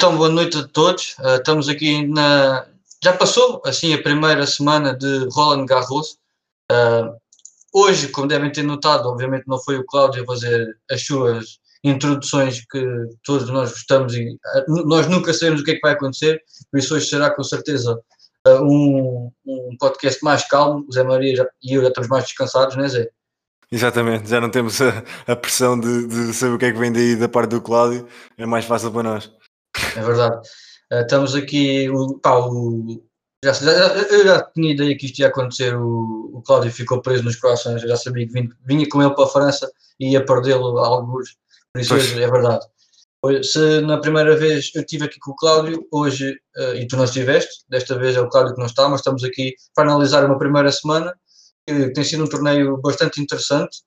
então, boa noite a todos. Uh, estamos aqui na. Já passou assim a primeira semana de Roland Garros. Uh, hoje, como devem ter notado, obviamente não foi o Cláudio a fazer as suas introduções que todos nós gostamos e uh, nós nunca sabemos o que é que vai acontecer, por isso hoje será com certeza um, um podcast mais calmo. O Zé Maria já, e eu já estamos mais descansados, não é Zé? Exatamente, já não temos a, a pressão de, de, saber o que é que vem daí da parte do Cláudio, é mais fácil para nós. É verdade. Uh, estamos aqui, o, pá, o, já, já, eu já tinha ideia que isto ia acontecer, o, o Cláudio ficou preso nos croissants, eu já sabia que vinha, vinha com ele para a França e ia perdê-lo a alguns, por isso hoje é verdade. Se na primeira vez eu estive aqui com o Cláudio, hoje, uh, e tu não estiveste, desta vez é o Cláudio que não está, mas estamos aqui para analisar uma primeira semana, que tem sido um torneio bastante interessante,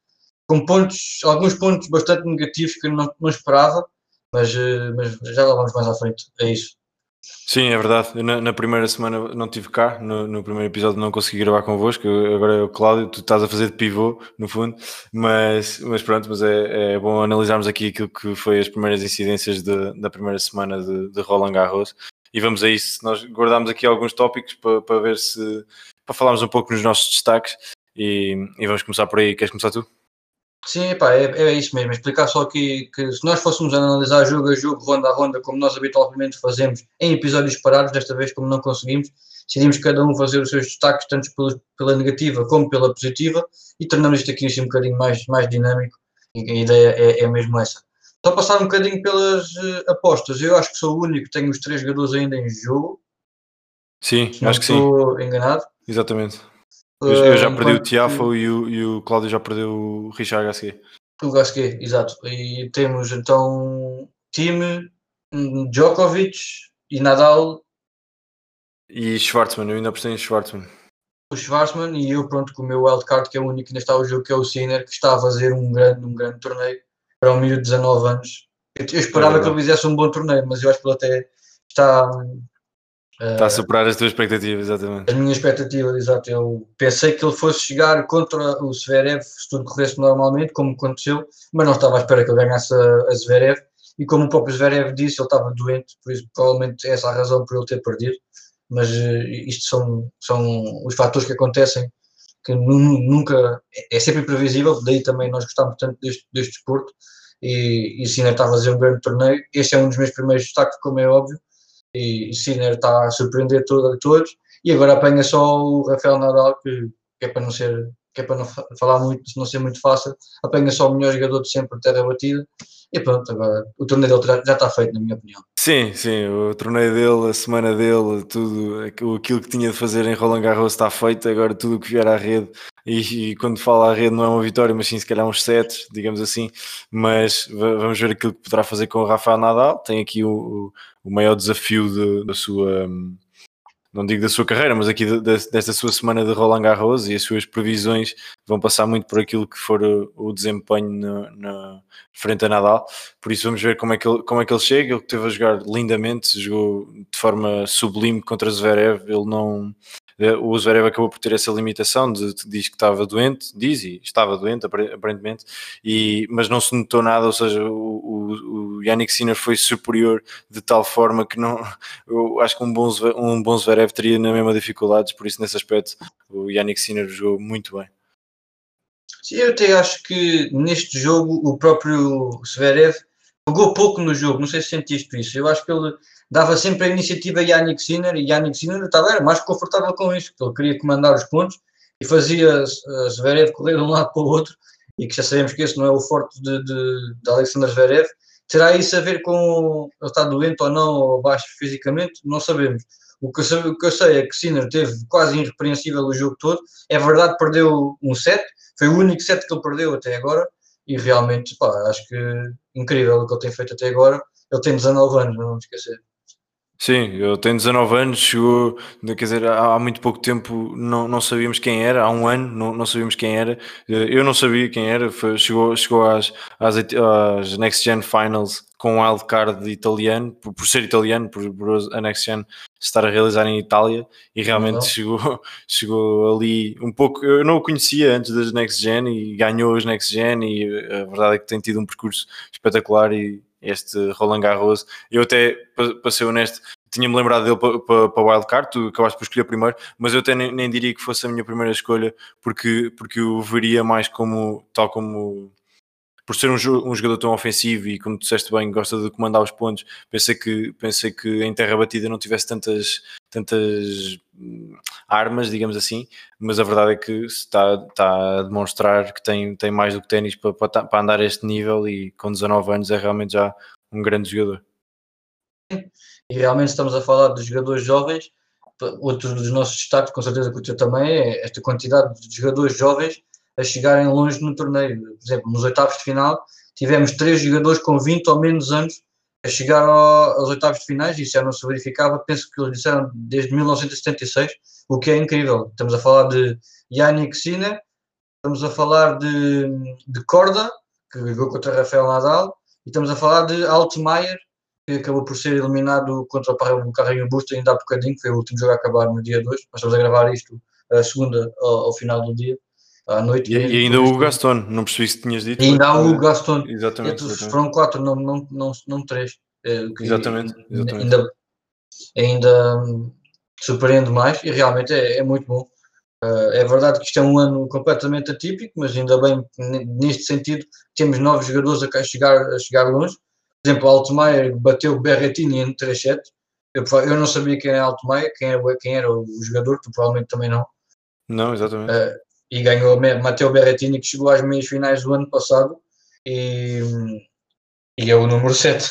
com pontos, alguns pontos bastante negativos que eu não, não esperava, mas, eh, mas já lá vamos mais à frente, é isso. Sim, é verdade. Na, na, primeira semana não tive cá, no, no, primeiro episódio não consegui gravar convosco. Agora é o Cláudio, tu estás a fazer de pivô, no fundo, mas, mas pronto, mas é, é bom analisarmos aqui aquilo que foi as primeiras incidências de, da primeira semana de, de Roland Garros e vamos a isso. Nós guardamos aqui alguns tópicos para, para ver se para falarmos um pouco nos nossos destaques e, e vamos começar por aí. Queres começar tu? Sim, pá, é, é isso mesmo. Explicar só aqui que se nós fôssemos analisar jogo a jogo, ronda a ronda, como nós habitualmente fazemos em episódios parados, desta vez, como não conseguimos, decidimos cada um fazer os seus destaques, tanto pela negativa como pela positiva, e tornamos isto aqui assim, um bocadinho mais, mais dinâmico. E a ideia é, é mesmo essa. Só passar um bocadinho pelas uh, apostas. Eu acho que sou o único que tenho os três jogadores ainda em jogo. Sim, acho que sim. Estou enganado. Exatamente. Eu, eu já perdi o Tiafo e o, e o Cláudio já perdeu o Richard Gasquet. O Gasquet, exato. E temos então time Djokovic e Nadal. E Schwartzman, eu ainda apostei em Schwartzman. O Schwartzman e eu pronto com o meu wildcard que é o único que ainda está o jogo que é o Sinner que está a fazer um grande, um grande torneio para um miúdo de 19 anos. Eu, eu esperava é que ele fizesse um bom torneio, mas eu acho que ele até está Está a superar as tuas expectativas, exatamente. As minhas expectativas, exato. Eu pensei que ele fosse chegar contra o Zverev se tudo corresse normalmente, como aconteceu, mas não estava à espera que ele ganhasse a, a Zverev. E como o próprio Zverev disse, ele estava doente, por isso provavelmente essa é a razão por ele ter perdido. Mas uh, isto são, são os fatores que acontecem que nunca é sempre imprevisível, daí também nós gostamos tanto deste, deste desporto e, e Sinner está a fazer um grande torneio. Este é um dos meus primeiros destaques, como é óbvio, e Sinner está a surpreender todo, todos. E agora apanha só o Rafael Nadal que, que, é para não ser que é para não falar muito, não ser muito fácil, apanha só o melhor jogador de sempre terra batida e pronto, agora o torneio dele já está feito, na minha opinião. Sim, sim, o torneio dele, a semana dele, tudo aquilo que tinha de fazer em Roland Garros está feito, agora tudo o que vier à rede, e, e, quando fala à rede não é uma vitória, mas sim se calhar uns sets, digamos assim, mas vamos ver aquilo que poderá fazer com o Rafael Nadal, tem aqui o, o maior desafio de, da sua não digo da sua carreira, mas aqui desta sua semana de Roland Garros e as suas previsões vão passar muito por aquilo que for o, desempenho no, no, frente a Nadal. Por isso vamos ver como é que ele, como é que ele chega. Ele teve a jogar lindamente, jogou de forma sublime contra Zverev. Ele não, o Zverev acabou por ter essa limitação de, de diz que estava doente, diz e estava doente aparentemente, e, mas não se notou nada, ou seja, o, o, o Yannick Sinner foi superior de tal forma que não, eu acho que um bom, um bom Zverev teria na mesma dificuldades, por isso nesse aspecto o Yannick Sinner jogou muito bem. Sim, eu até acho que neste jogo o próprio Zverev jogou pouco no jogo, não sei se sentiste isso, eu acho que ele dava sempre a iniciativa a Yannick Sinner e Yannick Sinner estava mais confortável com isso, porque ele queria comandar os pontos e fazia Zverev correr de um lado para o outro e que já sabemos que esse não é o forte de, de, de Alexander Zverev. Terá isso a ver com ele estar doente ou não, ou baixo fisicamente? Não sabemos. O que, eu, o que eu sei é que Sinner teve quase irrepreensível o jogo todo. É verdade, perdeu um set, foi o único set que ele perdeu até agora, e realmente, pá, acho que incrível o que ele tem feito até agora. Ele tem 19 anos, não vamos esquecer. Sim, eu tenho 19 anos, chegou, quer dizer, há muito pouco tempo não, não sabíamos quem era, há um ano não, não sabíamos quem era, eu não sabia quem era, foi, chegou, chegou às, às, às Next Gen Finals com um wildcard italiano, por, por, ser italiano, por, por a Next Gen estar a realizar em Itália, e realmente chegou, chegou ali um pouco, eu não o conhecia antes das Next Gen e ganhou as Next Gen e a verdade é que tem tido um percurso espetacular e este Roland Garros. Eu até, para ser honesto, tinha-me lembrado dele para, para, o Wildcard, tu acabaste por escolher primeiro, mas eu até nem, nem, diria que fosse a minha primeira escolha, porque, porque eu veria mais como, tal como por ser um, um, jogador tão ofensivo e como disseste bem, gosta de comandar os pontos, pensei que, pensei que em terra batida não tivesse tantas, tantas hum, armas, digamos assim, mas a verdade é que está, está a demonstrar que tem, tem mais do que ténis para, para, para andar a este nível e com 19 anos é realmente já um grande jogador. E realmente estamos a falar de jogadores jovens, outro dos nossos destaques, com certeza que o teu também, é esta quantidade de jogadores jovens a chegarem longe no torneio. Por exemplo, nos oitavos de final, tivemos três jogadores com 20 ou menos anos a chegar ao, aos oitavos de finais, isso já não se verificava, penso que eles disseram desde 1976, o que é incrível. Estamos a falar de Yannick Sinner, estamos a falar de, de Corda, que jogou contra Rafael Nadal, e estamos a falar de Altmaier, que acabou por ser eliminado contra o Carrinho Busto ainda há bocadinho, que foi o último jogo a acabar no dia 2. Nós estamos a gravar isto a segunda ao, ao final do dia à noite. E, e ainda o Gaston, não percebi se tinhas dito. E ainda há o Gaston. Exatamente. exatamente. Foram quatro, não, não, não, não três. É, exatamente, exatamente. Ainda, ainda surpreende mais e realmente é, é muito bom. Uh, é verdade que isto é um ano completamente atípico, mas ainda bem neste sentido temos novos jogadores a chegar, a chegar longe. Por exemplo, Altmaier bateu Berrettini em 3 sets. Eu, eu não sabia quem era Altmaier, quem era, quem era o jogador, tu provavelmente também não. Não, exatamente. Uh, e ganhou Matteo Berrettini, que chegou às meias finais do ano passado e, e é o número 7.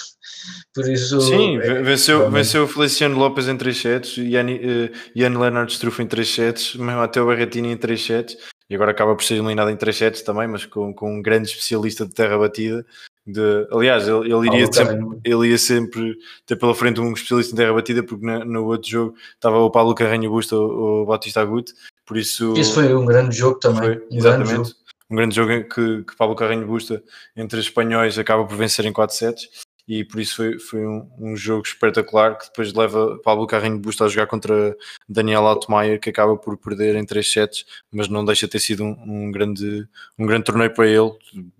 Por isso, Sim, é, venceu, venceu Feliciano Lopes em 3 sets, Ian, uh, Ian Leonard Struff em 3 sets, Matteo Berrettini em 3 sets e agora acaba por ser eliminado em 3 sets também, mas com, com um grande especialista de terra batida. De, aliás, ele, ele iria sempre, ele ia sempre ter pela frente um especialista em terra batida, porque no, no outro jogo estava o Paulo Carreño Busto ou o Batista Agut, por isso, isso foi um grande jogo também. Foi, um exatamente. Grande jogo. Um grande jogo que, que Pablo Carreño Busta entre os espanhóis acaba por vencer em 4 sets e por isso foi, foi um, um, jogo espetacular que depois leva Pablo Carreño Busta a jogar contra Daniel Altmaier que acaba por perder em 3 sets mas não deixa de ter sido um, um, grande, um grande torneio para ele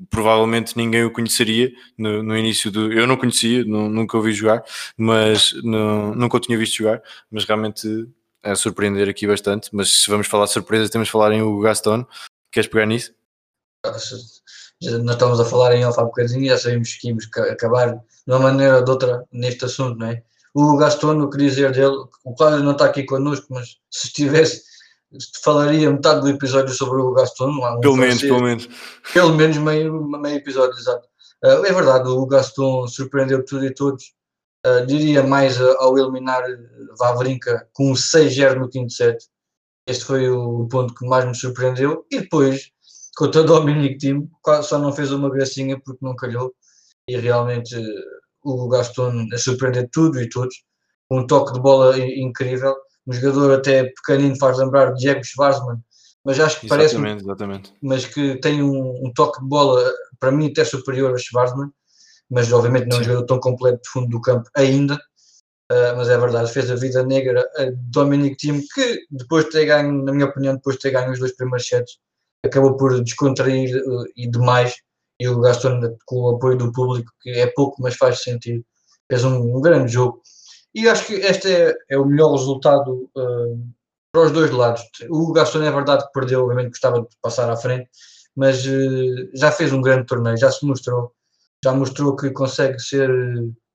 provavelmente ninguém o conheceria no, no início do... eu não conhecia, não, nunca o vi jogar mas no, nunca o tinha visto jogar mas realmente a surpreender aqui bastante, mas se vamos falar de surpresas, temos de falar em Hugo Gaston. Queres pegar nisso? Nós estamos a falar em alfa há bocadinho já sabíamos que íamos acabar de uma maneira ou de outra neste assunto, não é? O Gaston, o que dizer dele, o Cláudio não está aqui connosco, mas se estivesse, falaria metade do episódio sobre o Gaston. Um pelo menos, pelo menos. Pelo menos meio, meio episódio, exato. Uh, é verdade, o Gaston surpreendeu tudo e todos Uh, diria mais ao eliminar Vavrinka com um 6-0 no quinto set. Este foi o ponto que mais me surpreendeu. E depois, contra o Dominic Team, só não fez uma gracinha porque não calhou. E realmente uh, o Gaston a surpreender tudo e todos. Um toque de bola incrível. Um jogador até pequenino faz lembrar Diego Schwarzman, mas acho que parece. Exatamente. Mas que tem um, um, toque de bola, para mim, até superior a Schwarzman mas obviamente não é um jogador tão completo de fundo do campo ainda. Uh, mas é verdade, fez a vida negra a Dominic Thiem, que depois de ter ganho, na minha opinião, depois de ter ganho os dois primeiros sets, acabou por descontrair uh, e demais. E o Gaston, com o apoio do público, que é pouco, mas faz sentido, fez um, um grande jogo. E acho que este é, é o melhor resultado uh, para os dois lados. O Gaston é verdade que perdeu, obviamente gostava de passar à frente, mas já fez um grande torneio, já se mostrou já mostrou que consegue ser,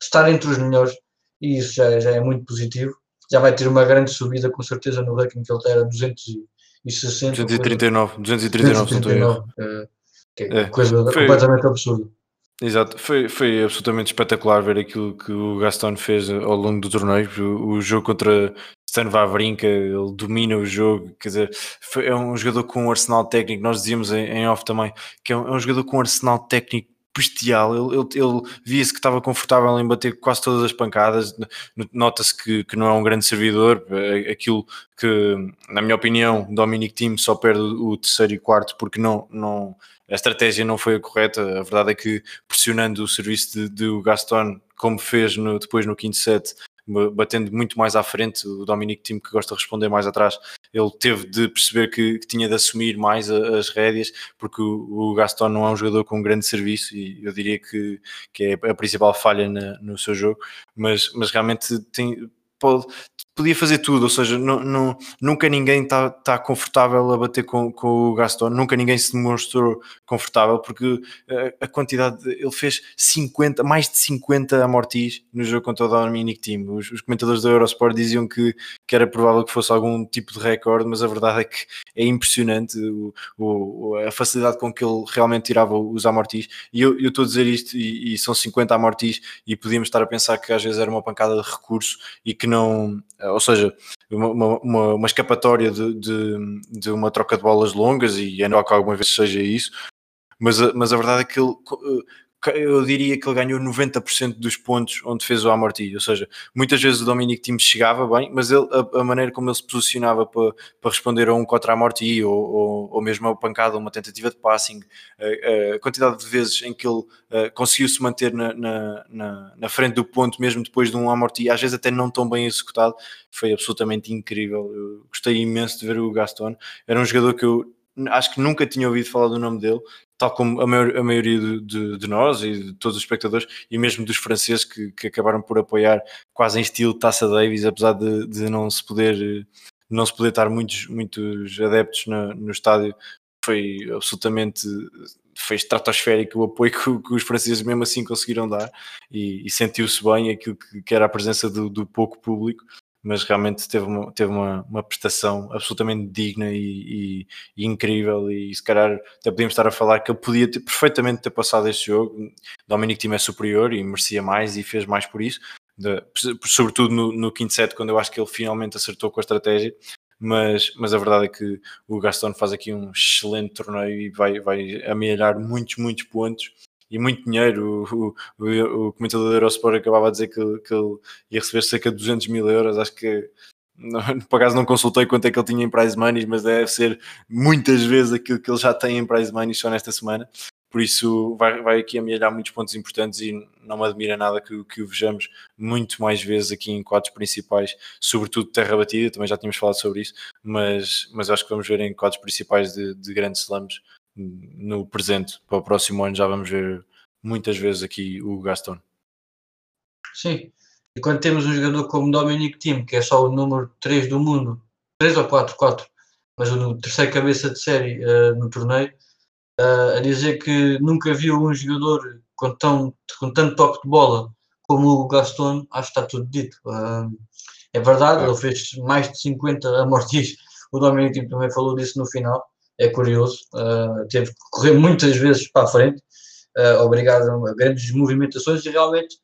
estar entre os melhores e isso já, já é muito positivo. Já vai ter uma grande subida com certeza no ranking que ele era 260. 239, 239, 239 é, que é, é coisa foi, completamente absurda. Exato, foi, foi absolutamente espetacular ver aquilo que o Gaston fez ao longo do torneio. O, o jogo contra Stan Wawrinka, ele domina o jogo, quer dizer, foi, é um jogador com um arsenal técnico. Nós dizíamos em, em off também que é um, é um jogador com um arsenal técnico bestial. Ele, ele, ele via-se que estava confortável em bater quase todas as pancadas. Nota-se que, que não é um grande servidor. É aquilo que, na minha opinião, Dominic Thiem só perde o terceiro e quarto porque não, não, a estratégia não foi a correta. A verdade é que pressionando o serviço de, de Gaston, como fez no, depois no quinto set, batendo muito mais à frente. O Dominic Tim, que gosta de responder mais atrás, ele teve de perceber que, que tinha de assumir mais a, as rédeas, porque o, o, Gaston não é um jogador com grande serviço e eu diria que, que é a principal falha na, no seu jogo, mas, mas realmente tem, pode, podia fazer tudo, ou seja, não, não, nunca ninguém está tá confortável a bater com, com o Gaston, nunca ninguém se demonstrou confortável, porque a, eh, a quantidade, de, ele fez 50, mais de 50 amortis no jogo contra o Dominic Team. Os, os, comentadores da Eurosport diziam que, que era provável que fosse algum tipo de recorde, mas a verdade é que é impressionante o, o, a facilidade com que ele realmente tirava os amortis. E eu, estou a dizer isto, e, e são 50 amortis, e podíamos estar a pensar que às vezes era uma pancada de recurso e que não ou seja, uma, uma, uma escapatória de, de, de, uma troca de bolas longas, e é normal que alguma vez seja isso, mas mas a verdade é que ele eh, eu diria que ele ganhou 90% dos pontos onde fez o amorti, ou seja, muitas vezes o Dominic Tim chegava bem, mas ele, a, a, maneira como ele se posicionava para, para responder a um contra amorti ou, ou, ou mesmo a pancada, uma tentativa de passing, a, a quantidade de vezes em que ele uh, conseguiu se manter na, na, na, na, frente do ponto mesmo depois de um amorti, às vezes até não tão bem executado, foi absolutamente incrível. Eu gostei imenso de ver o Gaston, era um jogador que eu acho que nunca tinha ouvido falar do nome dele, tal como a, maior, a maioria de, de, de, nós e de todos os espectadores, e mesmo dos franceses que, que acabaram por apoiar quase em estilo Taça Davis, apesar de, de não se poder não se poder estar muitos, muitos adeptos no, no estádio, foi absolutamente foi estratosférico o apoio que, que, os franceses mesmo assim conseguiram dar e, e sentiu-se bem aquilo que, que, era a presença do, do pouco público mas realmente teve uma, teve uma, uma prestação absolutamente digna e, e, e, incrível. E se calhar até podíamos estar a falar que ele podia ter, perfeitamente ter passado este jogo. Dominic Thiem é superior e merecia mais e fez mais por isso. De, sobretudo no, no quinto set quando eu acho que ele finalmente acertou com a estratégia. Mas, mas a verdade é que o Gaston faz aqui um excelente torneio e vai, vai amealhar muitos, muitos pontos e muito dinheiro. O, o, o comentador da Eurosport acabava a dizer que, que ele ia receber cerca de 200 mil euros. Acho que não, por acaso não consultei quanto é que ele tinha em prize money, mas deve ser muitas vezes aquilo que ele já tem em prize money só nesta semana. Por isso vai, vai aqui amelhar muitos pontos importantes e não me admira nada que, que o vejamos muito mais vezes aqui em quadros principais, sobretudo terra batida, também já tínhamos falado sobre isso, mas, mas acho que vamos ver em quadros principais de, de grandes slams no presente. Para o próximo ano já vamos ver muitas vezes aqui o Gaston. Sim, e quando temos um jogador como Dominic Thiem, que é só o número 3 do mundo, 3 ou 4, 4, mas o terceiro cabeça de série uh, no torneio, uh, a dizer que nunca viu um jogador com, tão, com tanto toque de bola como o Gaston, acho que está tudo dito. Uh, é verdade, é. ele fez mais de 50 amortis, o Dominic Thiem também falou disso no final, é curioso. Uh, teve que correr muitas vezes para a frente, uh, obrigado a grandes movimentações, e realmente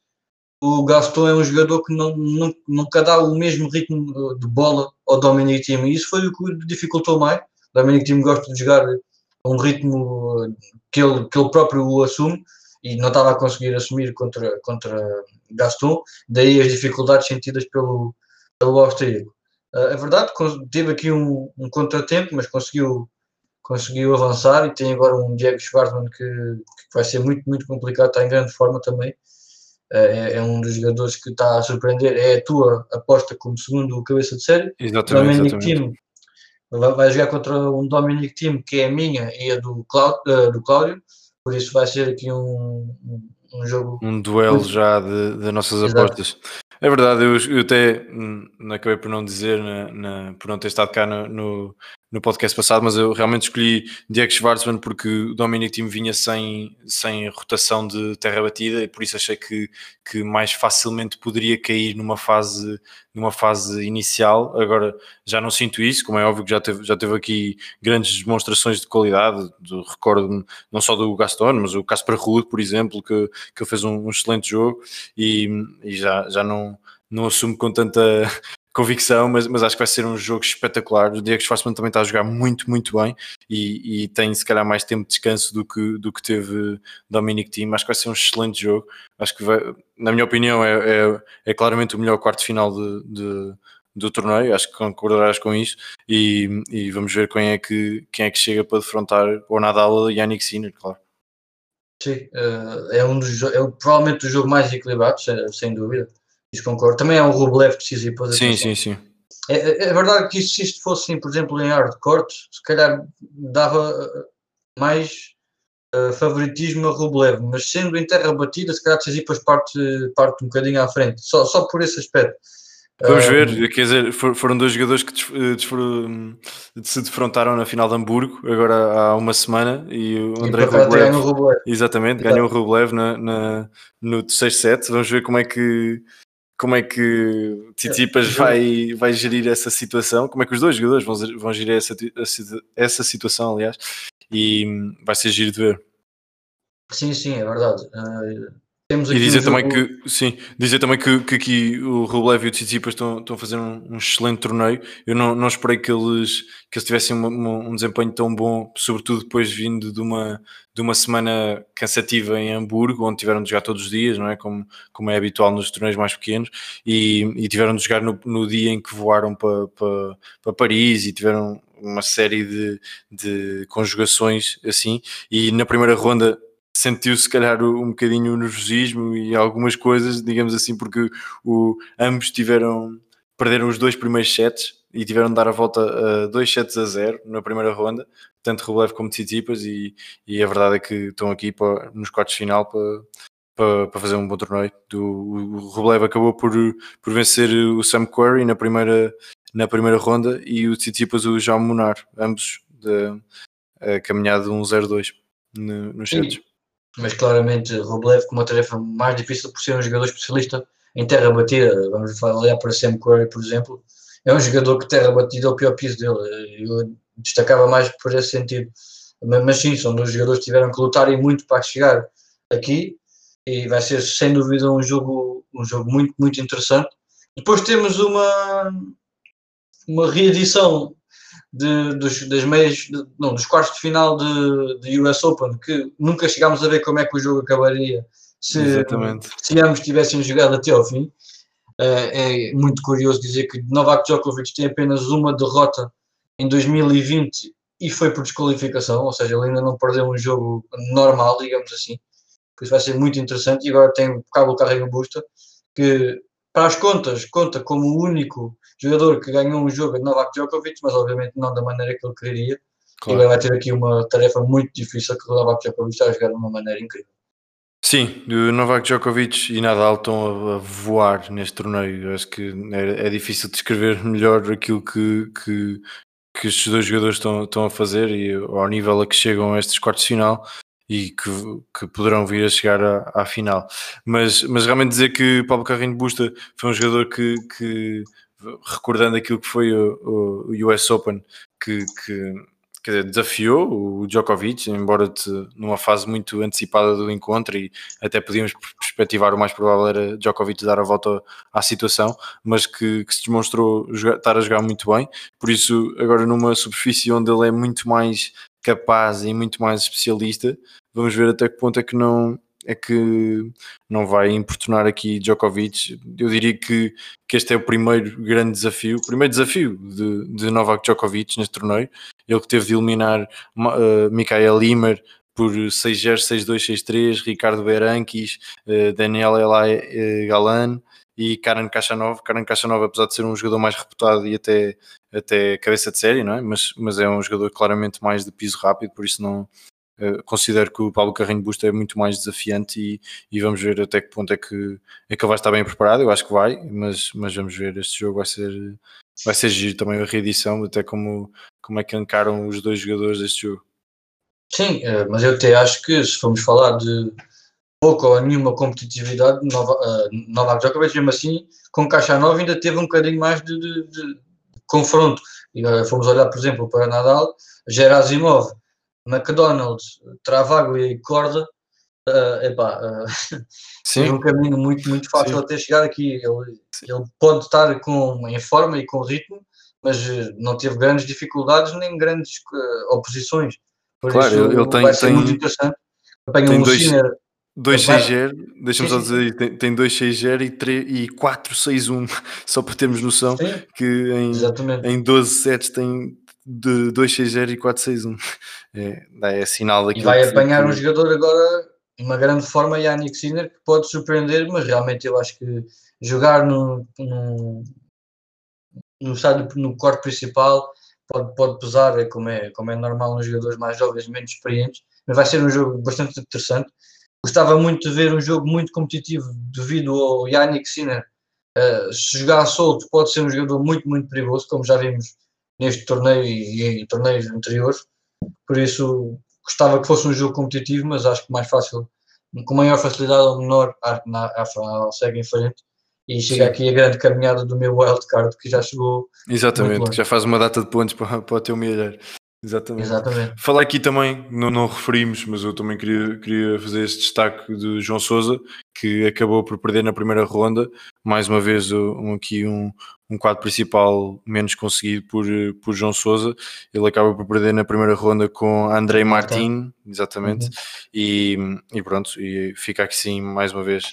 o Gaston é um jogador que não, não, nunca dá o mesmo ritmo de bola ao Dominic Thiem, e isso foi o que dificultou mais. O Dominic Thiem gosta de jogar a um ritmo que ele, que ele próprio assume, e não estava a conseguir assumir contra, contra Gaston, daí as dificuldades sentidas pelo, pelo austríaco. Uh, é verdade, teve aqui um, um contratempo, mas conseguiu conseguiu avançar e tem agora um Diego Schwartzman que, que vai ser muito, muito complicado, está em grande forma também. É, é, um dos jogadores que está a surpreender. É a tua aposta como segundo cabeça de série. Exatamente. Dominic. Team vai jogar contra um Dominic Team que é a minha e a do, Cláudio, do Cláudio, por isso vai ser aqui um, um, um jogo. Um duelo já de, de nossas Exato. apostas. É verdade, eu, eu até hum, acabei por não dizer, na, na, por não ter estado cá no, no, no podcast passado, mas eu realmente escolhi Diego Schwartzman porque o Dominic Team vinha sem, sem rotação de terra batida e por isso achei que, que mais facilmente poderia cair numa fase, numa fase inicial. Agora já não sinto isso, como é óbvio que já teve, já teve aqui grandes demonstrações de qualidade, do, recordo não só do Gaston, mas o Casper Ruud, por exemplo, que, que fez um, um excelente jogo e, e já, já não não assumo com tanta convicção, mas, mas acho que vai ser um jogo espetacular. O Diego Schwartzman também está a jogar muito, muito bem e, e, tem se calhar mais tempo de descanso do que, do que teve Dominic Thiem. Acho que vai ser um excelente jogo. Acho que vai, na minha opinião, é, é, é claramente o melhor quarto final de, de, do torneio. Acho que concordarás com isso e, e, vamos ver quem é, que, quem é que chega para defrontar o Nadal e Yannick Sinner, claro. Sim, eh, é um dos é provavelmente o jogo mais equilibrado, sem dúvida Isso concordo. Também é um Rublev decisivo. Sim, sim, sim. É, é, é, verdade que se isto fosse, por exemplo, em hardcore, se calhar dava eh, mais uh, favoritismo a Rublev, mas sendo em terra batida, se calhar Tsitsipas parte, parte um bocadinho à frente, só, só por esse aspecto. Vamos ver, quer dizer, foram dois jogadores que se defrontaram na final de Hamburgo, agora há uma semana, e o André Rublev, Rublev, exatamente, ganhou o Rublev na, na, no terceiro set. Vamos ver como é que como é que Tsitsipas é, vai, vai gerir essa situação, como é que os dois jogadores vão, vão gerir essa, essa situação, aliás, e vai ser giro de ver. Sim, sim, é verdade. Uh, temos e dizer um também jogo... que sim, dizer também que, que aqui o Rublev e o Tsitsipas estão, estão a fazer um, um, excelente torneio. Eu não, não esperei que eles, que eles tivessem uma, uma, um desempenho tão bom, sobretudo depois vindo de uma, de uma semana cansativa em Hamburgo, onde tiveram de jogar todos os dias, não é? Como, como é habitual nos torneios mais pequenos, e, e tiveram de jogar no, no dia em que voaram para, para, para Paris e tiveram uma série de, de conjugações assim. E na primeira ronda sentiu se calhar um bocadinho o nervosismo e algumas coisas, digamos assim, porque o, ambos tiveram, perderam os dois primeiros sets e tiveram de dar a volta a dois sets a zero na primeira ronda, tanto Rublev como Tsitsipas e, e a verdade é que estão aqui para, nos quartos de final para, para, para, fazer um bom torneio. Do, o Rublev acabou por, por vencer o Sam Querrey na primeira, na primeira ronda e o Tsitsipas o João Munar, ambos de, a caminhada de 1-0-2 no, nos sets mas claramente Roblev com uma tarefa mais difícil por ser um jogador especialista em terra batida. Vamos olhar para Sam Querrey, por exemplo, é um jogador que terra batida é o pior piso dele. Eu destacava mais por esse sentido. Mas sim, são dois jogadores que tiveram que lutar e muito para chegar aqui e vai ser sem dúvida um jogo, um jogo muito, muito interessante. Depois temos uma, uma reedição de, dos, das meias, de, não, dos quartos de final de, de US Open, que nunca chegámos a ver como é que o jogo acabaria se, se ambos tivessem jogado até ao fim. Uh, é muito curioso dizer que Novak Djokovic tem apenas uma derrota em 2020 e foi por desqualificação, ou seja, ele ainda não perdeu um jogo normal, digamos assim. Por isso vai ser muito interessante. E agora tem o Cabo Carrego Busta, que para as contas conta como o único jogador que ganhou um jogo de Novak Djokovic, mas obviamente não da maneira que ele queria. Claro. E vai ter aqui uma tarefa muito difícil que o Novak Djokovic está a jogar de uma maneira incrível. Sim, o Novak Djokovic e Nadal estão a voar neste torneio. Acho que é, é difícil descrever melhor aquilo que, que, que estes dois jogadores estão, estão a fazer e ao nível a que chegam a estes quartos de final e que, que poderão vir a chegar à, à final. Mas, mas realmente dizer que Pablo Carrinho Busta foi um jogador que, que recordando aquilo que foi o, o US Open, que, que dizer, desafiou o Djokovic, embora numa fase muito antecipada do encontro e até podíamos perspectivar o mais provável era Djokovic dar a volta à situação, mas que, que se demonstrou jogar, estar a jogar muito bem, por isso agora numa superfície onde ele é muito mais capaz e muito mais especialista, vamos ver até que ponto é que não é que não vai importunar aqui Djokovic. Eu diria que, que este é o primeiro grande desafio, o primeiro desafio de, de Novak Djokovic neste torneio. Ele que teve de eliminar uh, Mikael Limer por 6-0, 6-2, 6-3, Ricardo Berankis, uh, Daniel Elay uh, Galan e Karen Kachanov. Karen Kachanov, apesar de ser um jogador mais reputado e até, até cabeça de série, não é? mas, mas é um jogador claramente mais de piso rápido, por isso não, considero que o Pablo Carrinho Busto é muito mais desafiante e, e, vamos ver até que ponto é que, é que ele vai estar bem preparado. Eu acho que vai, mas, mas vamos ver. Este jogo vai ser, vai ser giro também a reedição, até como, como é que encaram os dois jogadores deste jogo. Sim, uh, mas eu até acho que se formos falar de pouco ou nenhuma competitividade, Nova, uh, Novak Djokovic, mesmo assim, com caixa nova, ainda teve um bocadinho mais de, de, de confronto. E fomos olhar, por exemplo, para Nadal, Gerasimov McDonald's, Travaglia e Corda, uh, epá, uh, Sim. um caminho muito, muito fácil Sim. até chegar aqui. Ele, ele pode estar com, em forma e com ritmo, mas eh, não teve grandes dificuldades nem grandes uh, oposições. Por claro, isso, ele tem, vai ser tem, muito interessante. Apanha tem um dois, Sinner, 2-6-0, deixa-me só dizer, tem, tem 2-6-0 e, e 4-6-1, só para termos noção sim, que em, em 12 sets tem de 2-6-0 e 4-6-1. É, é sinal daquilo E vai apanhar um jogador agora uma grande forma Yannick Sinner que pode surpreender, mas realmente eu acho que jogar no, no, no estádio, no corte principal pode, pode pesar, é como, é como é normal nos jogadores mais jovens, menos experientes, mas vai ser um jogo bastante interessante. Gostava muito de ver um jogo muito competitivo devido ao Yannick Sinner. Uh, se jogar solto, pode ser um jogador muito, muito perigoso, como já vimos neste torneio e, em torneios anteriores. Por isso, gostava que fosse um jogo competitivo, mas acho que mais fácil, com maior facilidade ou menor, na, segue em frente. E chega Sim. aqui a grande caminhada do meu wildcard que já chegou. Exatamente, que já faz uma data de pontos para, para o teu milhar. Exatamente. Exatamente. Falar aqui também, não, não referimos, mas eu também queria, queria fazer este destaque de João Souza, que acabou por perder na primeira ronda. Mais uma vez, um, aqui um, um quadro principal menos conseguido por, por João Souza. Ele acaba por perder na primeira ronda com Andrei Martin, exatamente. Uhum. E, e pronto, e fica aqui sim, mais uma vez,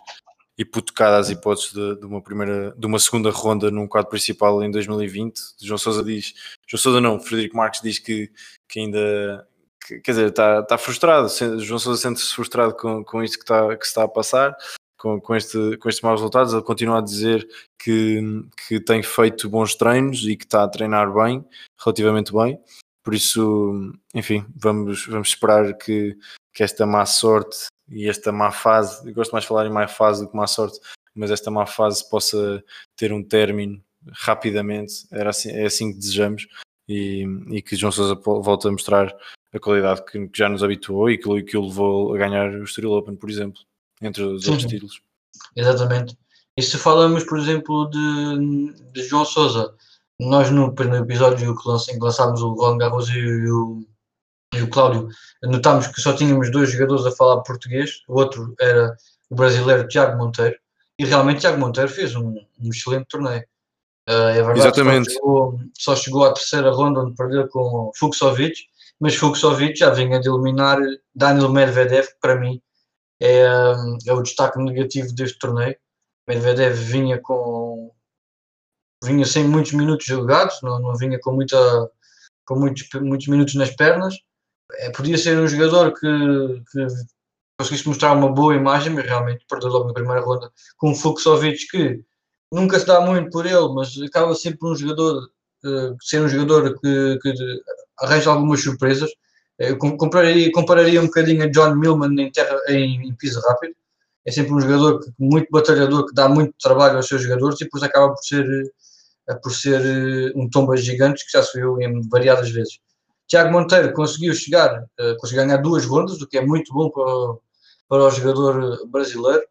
hipotecada as hipóteses de, de, uma primeira, de uma segunda ronda num quadro principal em 2020. João Sousa diz, João Sousa não, Frederico Marques diz que, que ainda, que, quer dizer, está, está frustrado. João Sousa sente-se frustrado com, com isto que está, que está a passar, com, com, este, com estes maus resultados. Ele continua a dizer que, que tem feito bons treinos e que está a treinar bem, relativamente bem. Por isso, enfim, vamos, vamos esperar que, que esta má sorte e esta má fase, eu gosto mais de falar em má fase do que má sorte, mas esta má fase possa ter um término rapidamente, Era assim, é assim que desejamos e, e que João Sousa volte a mostrar a qualidade que, que, já nos habituou e que, que o levou a ganhar o Estoril Open, por exemplo, entre os Sim. outros títulos. Exatamente. E se falamos, por exemplo, de, de João Sousa, nós no primeiro episódio que lançámos o Roland Garros e o, e o Cláudio, notámos que só tínhamos dois jogadores a falar português, o outro era o brasileiro Tiago Monteiro, e realmente Tiago Monteiro fez um, um excelente torneio. Uh, é verdade Exatamente. Só chegou, só chegou à terceira ronda onde perdeu com Fuxovic, mas Fuxovic já vinha de eliminar Daniel Medvedev, que para mim é, é o destaque negativo deste torneio. Medvedev vinha com vinha sem muitos minutos jogados, não, não vinha com muita com muitos, muitos minutos nas pernas é, podia ser um jogador que, que conseguisse mostrar uma boa imagem, mas realmente perdeu logo na primeira ronda com o Fuxovic, que nunca se dá muito por ele, mas acaba sempre um jogador, uh, ser um jogador que, que arranja algumas surpresas. Eu compararia, compararia um bocadinho a John Millman em, terra, em, em piso rápido. É sempre um jogador que, muito batalhador, que dá muito trabalho aos seus jogadores e depois acaba por ser, eh, por ser eh, um tomba gigante que já se viu em variadas vezes. Tiago Monteiro conseguiu chegar, uh, conseguiu ganhar duas rondas, o que é muito bom para, para o jogador brasileiro.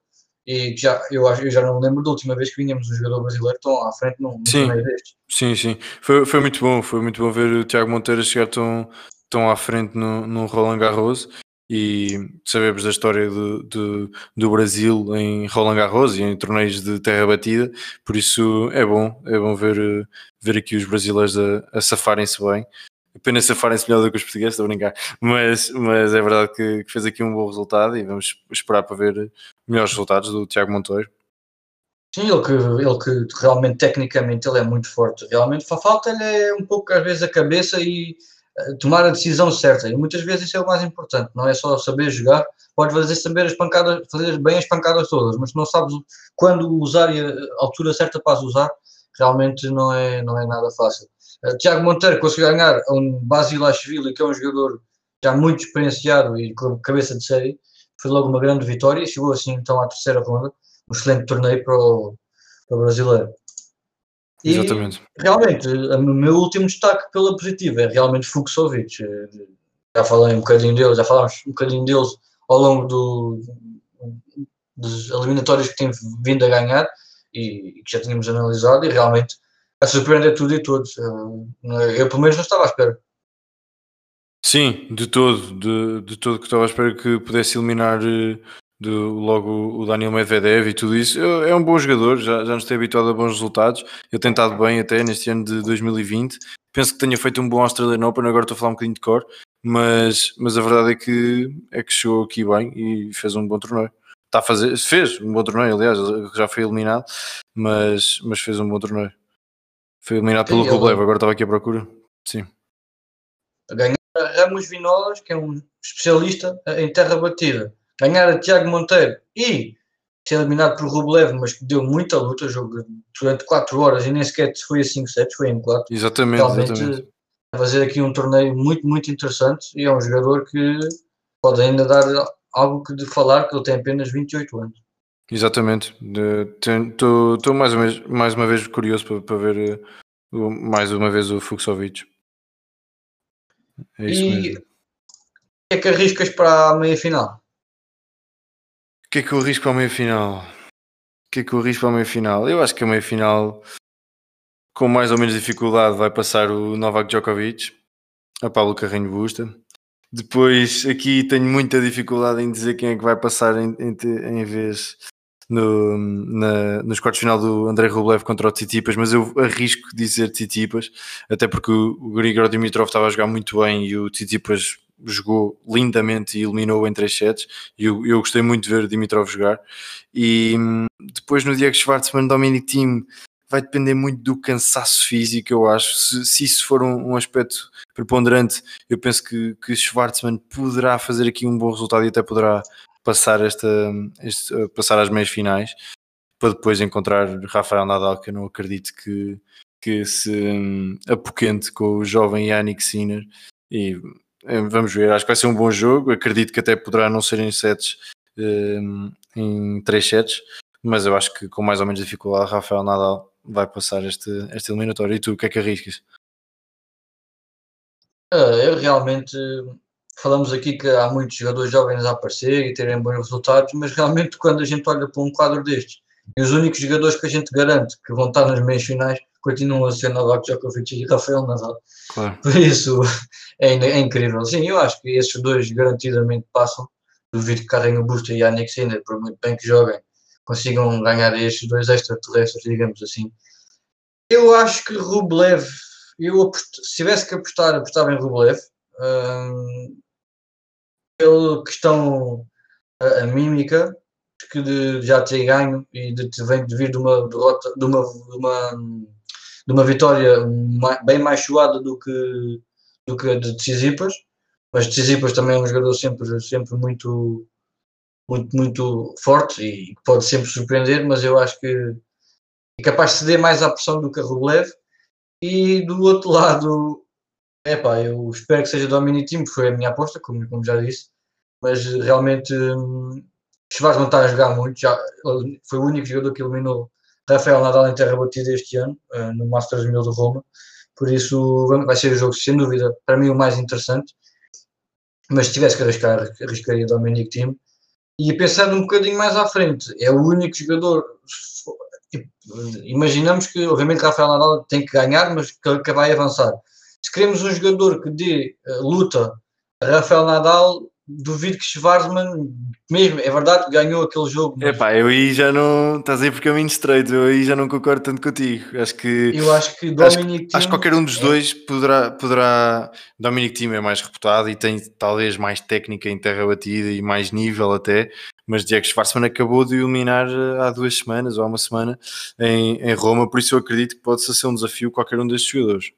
E já, eu, eu já não lembro da última vez que vinhamos um jogador brasileiro tão à frente num, sim, destes. Sim, sim. Foi, foi muito bom, foi muito bom ver o Tiago Monteiro chegar tão, tão à frente no, no Roland Garros e sabemos da história do, do, do, Brasil em Roland Garros e em torneios de terra batida, por isso é bom, é bom ver, ver aqui os brasileiros a, a safarem-se bem Apenas safarem-se melhor do que os portugueses, estou a brincar. Mas, mas é verdade que, que, fez aqui um bom resultado e vamos esperar para ver melhores resultados do Tiago Monteiro. Sim, ele que, ele que realmente, tecnicamente, ele é muito forte. Realmente, falta-lhe é um pouco, às vezes, a cabeça e uh, tomar a decisão certa. E muitas vezes isso é o mais importante. Não é só saber jogar. Pode fazer saber as pancadas, fazer bem as pancadas todas, mas não sabes quando usar e a altura certa para as usar, realmente não é, não é nada fácil. Uh, Tiago Monteiro conseguiu ganhar a um Basilashvili, que é um jogador já muito experienciado e com cabeça de série. Foi logo uma grande vitória e chegou assim então à terceira ronda. Um excelente torneio para o, para o brasileiro. E, Exatamente. Realmente, o meu último destaque pela positiva é realmente Fuxovic. Já falei um bocadinho deles, já falámos um bocadinho deles ao longo do, dos eliminatórios que tem vindo a ganhar e, que já tínhamos analisado e realmente a surpreender tudo e todos. Eh, eu pelo menos não estava à espera. Sim, de todo, de, de todo que estava à espera que pudesse eliminar eh, de, logo o Daniel Medvedev e tudo isso. É um bom jogador, já, já nos tem habituado a bons resultados. Eu tenho estado bem até neste ano de 2020. Penso que tenha feito um bom Australian Open, agora estou a falar um bocadinho de cor, mas, mas a verdade é que, é que chegou aqui bem e fez um bom torneio está a fazer, fez um bom torneio, aliás, já foi eliminado, mas, mas fez um bom torneio. Foi eliminado pelo Rublev, agora estava aqui à procura. Sim. A ganhar Ramos Vinolas, que é um especialista em terra batida. ganhar a Tiago Monteiro e ser eliminado por Rublev, mas que deu muita luta, jogo durante 4 horas e nem sequer foi a 5 sets, foi em 4. Exatamente, Realmente, exatamente. fazer aqui um torneio muito, muito interessante e é um jogador que pode ainda dar algo que de falar, que ele tem apenas 28 anos. Exatamente. Estou mais, uma vez, mais uma vez curioso para, para ver uh, mais uma vez o Fuxovic. É isso e mesmo. o que é que arriscas para a meia final? O que é que eu arrisco para a meia final? O que é que eu arrisco para a meia final? Eu acho que a meia final, com mais ou menos dificuldade, vai passar o Novak Djokovic, a Pablo Carreño Busta. Depois, aqui tenho muita dificuldade em dizer quem é que vai passar em, em, em vez no, na, nos quartos final do André Rublev contra o Titipas, mas eu arrisco dizer Titipas, até porque o, Grigor Dimitrov estava a jogar muito bem e o Titipas jogou lindamente e eliminou em três sets e eu, eu gostei muito de ver Dimitrov jogar e hum, depois no Diego Schwartzman Dominic Thiem vai depender muito do cansaço físico, eu acho. Se, se isso for um, um, aspecto preponderante, eu penso que, que Schwartzman poderá fazer aqui um bom resultado e até poderá passar, esta, este, eh, passar às meias finais para depois encontrar Rafael Nadal, que eu não acredito que, que se um, apoquente com o jovem Yannick Sinner. E eh, vamos ver, acho que vai ser um bom jogo. Acredito que até poderá não ser em sets, um, em três sets, mas eu acho que com mais ou menos dificuldade Rafael Nadal vai passar este, este eliminatório. E tu, o que é que arriscas? Uh, eu realmente falamos aqui que há muitos jogadores jovens a aparecer e terem bons resultados, mas realmente quando a gente olha para um quadro destes, e os únicos jogadores que a gente garante que vão estar nas meias finais continuam a ser Novak Djokovic e Rafael Nadal. Claro. Por isso é, é, incrível. Sim, eu acho que esses dois garantidamente passam. Duvido que Carreño Busta e Yannick Sinner, por muito bem que joguem, consigam ganhar estes dois extraterrestres, digamos assim. Eu acho que Rublev, eu apost... se tivesse que apostar, apostava em Rublev. Hum, pela questão a, a, mímica que de, já ter ganho e de, de, vem vir de uma derrota, de uma, de uma, de uma vitória bem mais suada do que, do que a de Tsitsipas, mas Tsitsipas também é um jogador sempre, sempre muito muito, muito forte e pode sempre surpreender, mas eu acho que é capaz de ceder mais à pressão do que a Rublev. E do outro lado, é pá, eu espero que seja Dominic Team, foi a minha aposta, como, como já disse, mas realmente hum, Schwarzman está a jogar muito, já, foi o único jogador que eliminou Rafael Nadal em terra batida este ano, uh, no Masters 1000 de Roma, por isso vai ser o jogo, sem dúvida, para mim o mais interessante, mas se tivesse que arriscar, arriscaria Dominic Team, e pensando um bocadinho mais à frente, é o único jogador. Imaginamos que, obviamente, Rafael Nadal tem que ganhar, mas que, que vai avançar. Se queremos um jogador que dê uh, luta a Rafael Nadal, duvido que Schwarzman, mesmo, é verdade, ganhou aquele jogo. Mas... Epá, eu aí já não. Estás aí por caminho estreito, eu aí já não concordo tanto contigo. Acho que. Eu acho que Dominic acho, acho que qualquer um dos é. dois poderá, poderá. Dominic Thiem é mais reputado e tem talvez mais técnica em terra batida e mais nível até. Mas Diego Schwarzman acabou de iluminar eh, há duas semanas ou há uma semana em, em Roma, por isso eu acredito que pode ser um desafio qualquer um destes jogadores.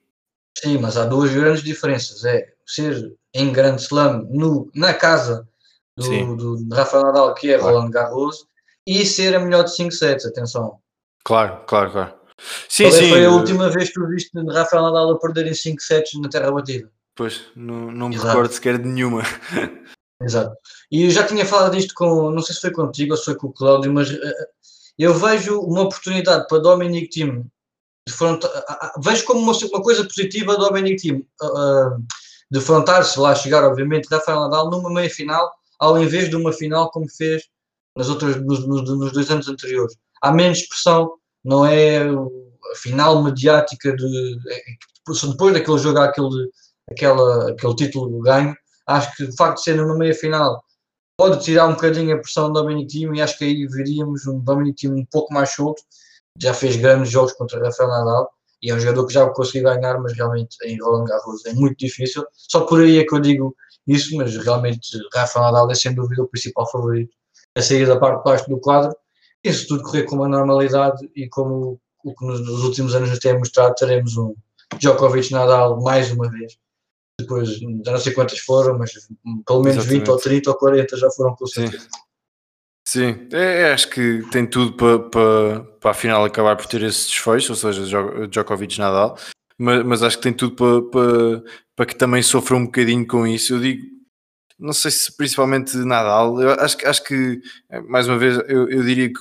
Sim, mas há duas grandes diferenças. É ser em grande slam no, na casa do, do Rafael Nadal, que é claro. Roland Garros, e ser a melhor de 5 sets, atenção. Claro, claro, claro. Sim, Qual é sim. foi a última vez que tu viste Rafael Nadal a perder em 5 sets na terra batida? Pois, não, não me Exato. recordo sequer de nenhuma. Exato. E eu já tinha falado disto com, não sei se foi contigo ou se foi com o Cláudio, mas uh, eu vejo uma oportunidade para Dominic Thiem uh, uh, vejo como uma, uma, coisa positiva Dominic Thiem defrontar-se lá chegar, obviamente, Rafael Nadal numa meia final, ao invés de uma final como fez nas outras, nos, nos, nos dois anos anteriores. Há menos pressão, não é a final mediática de depois daquele jogo aquele, aquela, aquele título ganho, acho que o facto de ser numa meia final pode tirar um bocadinho a pressão do Dominic Thiem e acho que aí veríamos um Dominic Thiem um pouco mais solto, já fez grandes jogos contra Rafael Nadal e é um jogador que já conseguiu ganhar, mas realmente em Roland Garros é muito difícil. Só por aí é que eu digo isso, mas realmente Rafa Nadal é sem dúvida o principal favorito a sair da parte de baixo do quadro. E se tudo correr com uma normalidade e como o que nos, últimos anos nos tem mostrado, teremos um Djokovic Nadal mais uma vez. depois já não sei quantas foram, mas pelo menos Exatamente. 20 ou 30 ou 40 já foram com certeza. Sim, Sim. É, é, acho que tem tudo para, para, para afinal acabar por ter esse desfecho, ou seja, Djokovic Nadal, mas, mas acho que tem tudo para, para, para que também sofra um bocadinho com isso. Eu digo, não sei se principalmente Nadal, eu acho, acho que, mais uma vez, eu, eu diria que,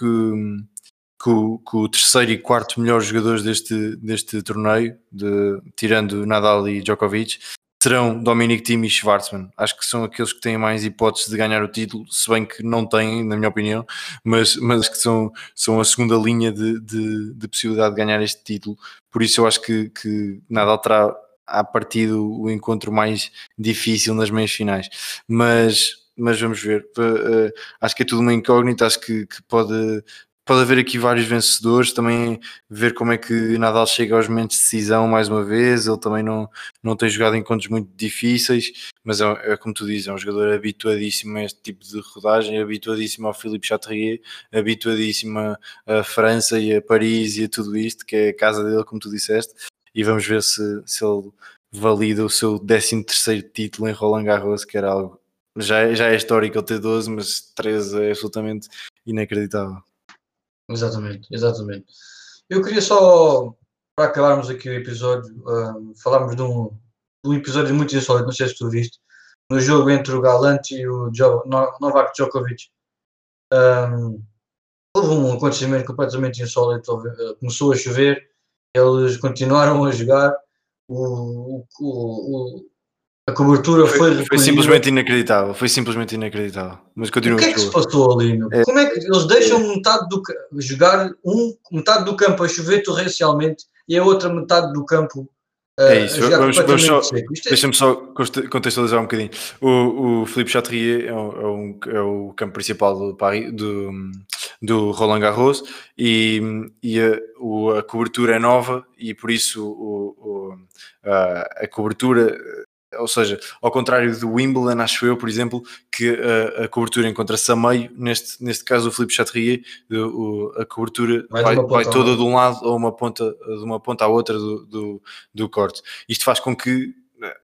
que, o, que o terceiro e quarto melhores jogadores deste, deste torneio, de, tirando Nadal e Djokovic, serão Dominic Thiem e Schwartzman. Acho que são aqueles que têm mais hipóteses de ganhar o título, se bem que não têm, na minha opinião, mas, mas que são, são a segunda linha de, de, de possibilidade de ganhar este título. Por isso eu acho que, que Nadal terá a partido o encontro mais difícil nas meias finais. Mas, mas vamos ver. Uh, acho que é tudo uma incógnita, acho que, que pode pode haver aqui vários vencedores, também ver como é que Nadal chega aos momentos de decisão mais uma vez, ele também não, não tem jogado encontros muito difíceis, mas é, é como tu dizes, é um jogador habituadíssimo a este tipo de rodagem, habituadíssimo ao Philippe Chatrier, habituadíssimo a, França e a Paris e a tudo isto, que é a casa dele, como tu disseste, e vamos ver se, se ele valida o seu 13 terceiro título em Roland Garros, que era algo já, já é histórico ele ter 12, mas 13 é absolutamente inacreditável. Exatamente, exatamente. Eu queria só, para acabarmos aqui o episódio, falarmos de um, de um episódio muito insólito, não sei se tu viste, no jogo entre o Galante e o jo Novak Djokovic. Um, houve um acontecimento completamente insólito, começou a chover, eles continuaram a jogar, o, o, o, a cobertura foi, foi, foi simplesmente inacreditável, foi simplesmente inacreditável. Mas continua. O que é que se passou ali? É. Como é que eles deixam metade do jogar um, metade do campo a chover torrencialmente e a outra metade do campo é isso, vamos, vamos só, é... deixa-me só contextualizar um bocadinho. O, o Filipe Chatrier é, um, é o campo principal do, Paris, do, do Roland Garros e, e a, o, a, cobertura é nova e por isso o, o a, a, cobertura ou seja, ao contrário do Wimbledon, acho eu, por exemplo, que a, a cobertura encontra-se a meio, neste, neste caso o Filipe Chatrier, o, a cobertura vai, vai, vai toda de um lado ou uma ponta, de uma ponta à outra do, do, do corte. Isto faz com que eh,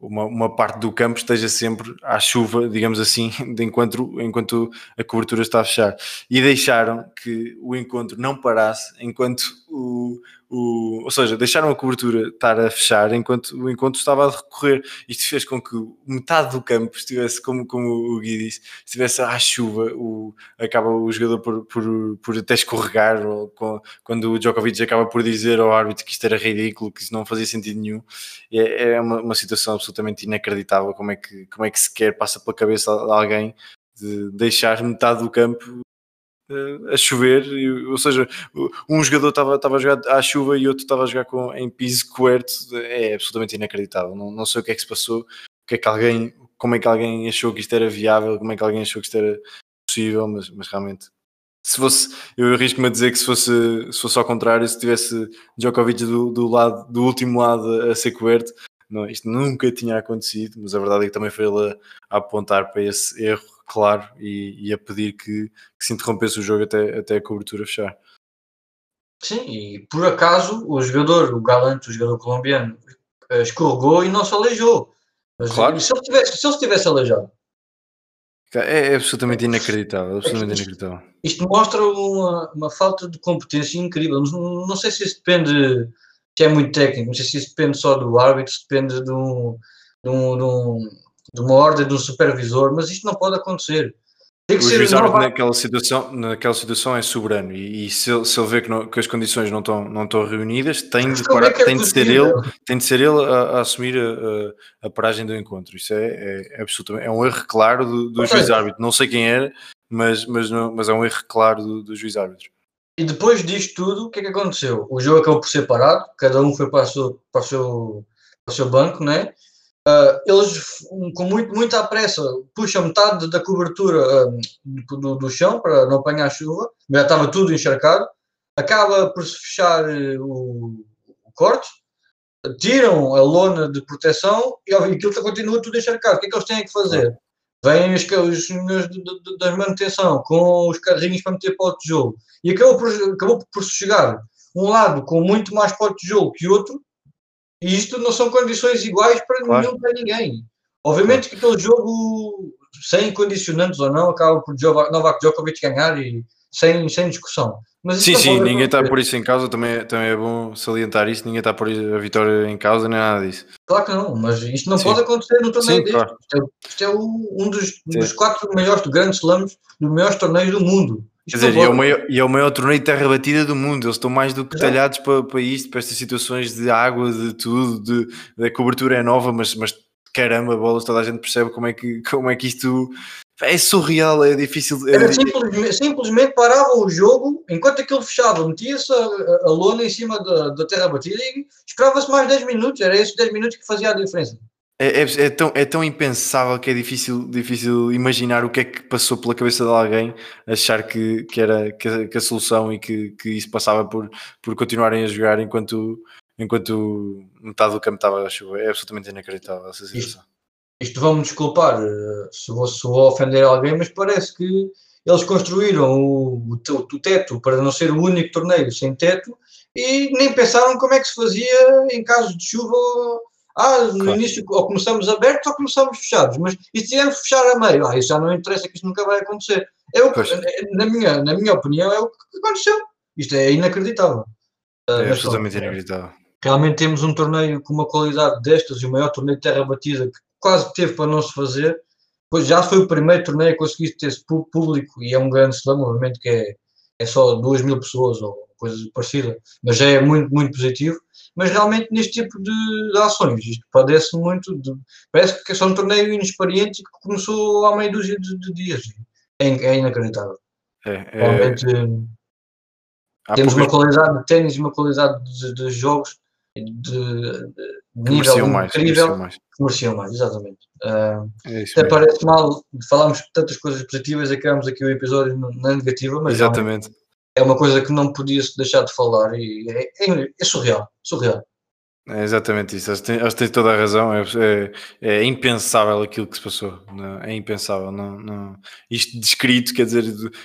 uma, uma, parte do campo esteja sempre à chuva, digamos assim, de enquanto, enquanto a cobertura está a fechar. E deixaram que o encontro não parasse enquanto o, o, ou seja, deixaram a cobertura estar a fechar enquanto o encontro estava a decorrer. Isto fez com que metade do campo estivesse, como, como o Gui disse, estivesse à chuva, o, acaba o jogador por, por, por até escorregar, ou, quando o Djokovic acaba por dizer ao árbitro que isto era ridículo, que isso não fazia sentido nenhum. É, é uma, uma situação absolutamente inacreditável como é, que, como é que sequer passa pela cabeça de alguém de deixar metade do campo a chover, ou seja, um jogador estava a jogar à chuva e outro estava a jogar com, em piso coberto, é absolutamente inacreditável. Não, não sei o que é que se passou, o que é que alguém, como é que alguém achou que isto era viável, como é que alguém achou que isto era possível, mas, mas realmente se fosse, eu arrisco-me a dizer que se fosse, se fosse ao contrário, se tivesse Djokovic do, do, lado, do último lado a ser coberto, não, isto nunca tinha acontecido, mas a verdade é que também foi ele a, a apontar para esse erro claro e, e a pedir que, que, se interrompesse o jogo até, até a cobertura fechar. Sim, e por acaso o jogador, o Galante, o jogador colombiano, eh, escorregou e não se aleijou. Mas claro. se ele tivesse, se ele estivesse aleijado. É, é absolutamente inacreditável, absolutamente isto, inacreditável. Isto mostra uma, uma falta de competência incrível. Não, não sei se isso depende, se é muito técnico, não sei se isso depende só do árbitro, se depende de um, de um, de um de uma ordem do supervisor, mas isto não pode acontecer. Tem que o juiz árbitro naquela situação, naquela situação é soberano e, e se, ele, se ele vê que, não, que, as condições não estão, não estão reunidas, tem de, parar, é tem, de ser ele, tem de ser ele a, a assumir a, a, paragem do encontro. Isso é, é, é, absolutamente é um erro claro do, do juiz árbitro. Não sei quem era, mas, mas, não, mas é um erro claro do, do juiz árbitro. E depois disto tudo, o que é que aconteceu? O jogo acabou por ser parado, cada um foi para, seu, para, o, seu, para o seu banco, né? Uh, eles, com muito, muita pressa, puxam metade da cobertura uh, do, do, chão para não apanhar chuva, já estava tudo encharcado. Acaba por se fechar uh, o, o, corte, tiram a lona de proteção e aquilo continua tudo encharcado. O que é que eles têm que fazer? Vêm os, os senhores da manutenção com os carrinhos para meter para o tijolo e acabou por, acabou por se chegar um lado com muito mais pó de tijolo que outro E isto não são condições iguais para claro. nenhum para ninguém. Obviamente que aquele jogo, sem condicionantes ou não, acaba por Novak Djokovic ganhar e sem, sem discussão. Mas sim, sim, ninguém está por isso em causa, também, também é bom salientar isso, ninguém está por a vitória em causa, nem nada disso. Claro que não, mas isto não sim. pode acontecer no torneio sim, deste. Claro. Isto é, isto é um dos, dos quatro maiores grandes slams, dos maiores torneios do mundo. Quer dizer, e é, o maior, e é o maior torneio de terra batida do mundo. Eles estão mais do que Exato. talhados para, para isto, para estas situações de água, de tudo, de, de a cobertura é nova, mas, mas caramba, bolas, toda a gente percebe como é que, como é que isto é surreal, é difícil. É... Era simplesmente, simplesmente paravam o jogo, enquanto aquilo fechava, metia-se a, a, lona em cima da, da terra batida e esperava-se mais 10 minutos, era esses 10 minutos que fazia a diferença. É, é, é, tão, é tão impensável que é difícil, difícil imaginar o que é que passou pela cabeça de alguém achar que, que era que a, que a solução e que, que isso passava por, por continuarem a jogar enquanto, enquanto metade do campo estava a chover. É absolutamente inacreditável essa situação. Isto, isto vão-me desculpar eh, se vou, se vou ofender alguém, mas parece que eles construíram o, o, o, teto para não ser o único torneio sem teto e nem pensaram como é que se fazia em caso de chuva. Ah, no claro. início ou começamos abertos ou começamos fechados, mas e se tivermos fechar a meio? Ah, isso já não interessa que isso nunca vai acontecer. É o que, na, minha, na minha opinião, é o que aconteceu. Isto é inacreditável. É absolutamente inacreditável. Realmente temos um torneio com uma qualidade destas e o maior torneio de terra batida que quase teve para não se fazer, pois já foi o primeiro torneio que conseguiste ter público e é um grande slam, obviamente que é, é só 2 mil pessoas ou coisa parecida, mas já é muito, muito positivo. Mas realmente neste tipo de, de ações, isto padece muito, de, parece que é só um torneio inexperiente que começou há meia dúzia de, de dias. É, é inacreditável. É, é... Realmente, temos uma qualidade de ténis e uma qualidade de, jogos de, nível mais, incrível mais. que mereciam mais, exatamente. Uh, é até mesmo. parece mal, falámos tantas coisas positivas e acabamos aqui o episódio na negativa, mas exatamente. É uma coisa que não podia-se deixar de falar e é, é, é surreal, surreal. É exatamente isso, acho que tens toda a razão. É, é, é, impensável aquilo que se passou, não, é impensável. Não, não, Isto descrito, quer dizer,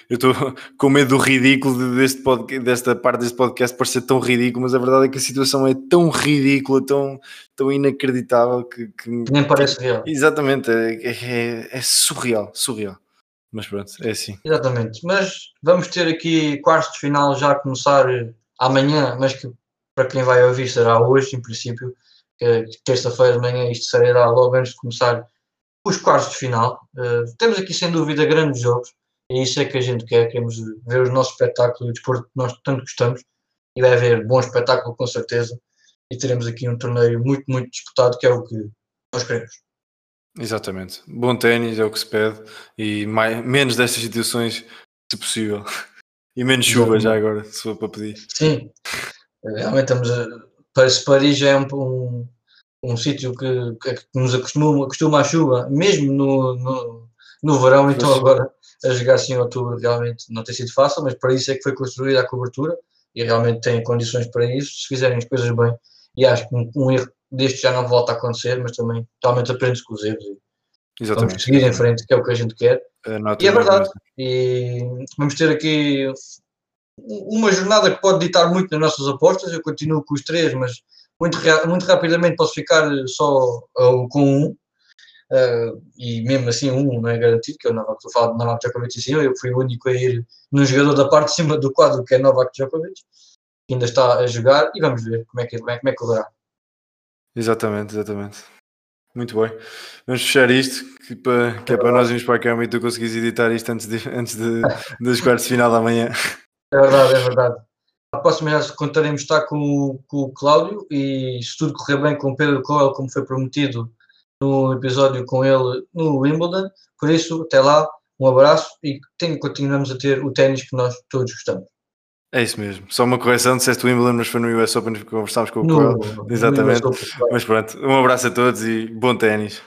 eu estou com medo do ridículo deste podcast, desta parte deste podcast parecer tão ridículo, mas a verdade é que a situação é tão ridícula, tão, tão inacreditável que, que nem parece real. Exatamente, é, é, é surreal, surreal. Mas pronto, é assim. Exatamente, mas vamos ter aqui quartos de final já a começar amanhã, mas que para quem vai ouvir será hoje, em princípio, terça-feira de manhã isto sairá logo antes de começar os quartos de final. Uh, temos aqui sem dúvida grandes jogos e isso é que a gente quer, queremos ver o nosso espetáculo, o desporto que nós tanto gostamos e vai haver bom espetáculo com certeza e teremos aqui um torneio muito, muito disputado que é o que nós queremos. Exatamente. Bom ténis é o que se pede e mais, menos destas situações, se possível. E menos chuva já agora, se for para pedir. Sim, Realmente estamos a, Paris já é um, um, um sítio que, que, nos acostuma, acostuma à chuva, mesmo no, no, no verão, então agora a jogar assim em outubro realmente não tem sido fácil, mas para isso é que foi construída a cobertura e realmente tem condições para isso, se fizerem as coisas bem. E acho que um, um erro deste já não volta a acontecer, mas também realmente aprende-se com os erros. Exatamente. Vamos seguir em frente, que é o que a gente quer. É, e é verdade. E vamos ter aqui uma jornada que pode ditar muito nas nossas apostas. Eu continuo com os três, mas muito, muito rapidamente posso ficar só uh, com um. Uh, e mesmo assim, um não é garantido, que estou a falar de Novak Djokovic cima. Eu fui o único a ir no jogador da parte de cima do quadro, que é Novak Djokovic, que ainda está a jogar. E vamos ver como é que, como é, como é que correrá. Exatamente, exatamente. Muito bem. Vamos fechar isto, que, para, que é para nós irmos para a cama e tu conseguires editar isto antes, de, antes de, das quartas de final da manhã. É verdade, é verdade. A próxima já contaremos estar com, com o Cláudio e se tudo correr bem com o Pedro Coelho, como foi prometido no episódio com ele no Wimbledon. Por isso, até lá, um abraço e continuamos a ter o ténis que nós todos gostamos. É isso mesmo. Só uma correção, disseste o Wimbledon, mas foi no US Open que conversámos com o Coelho. Exatamente. Mas pronto, um abraço a todos e bom ténis.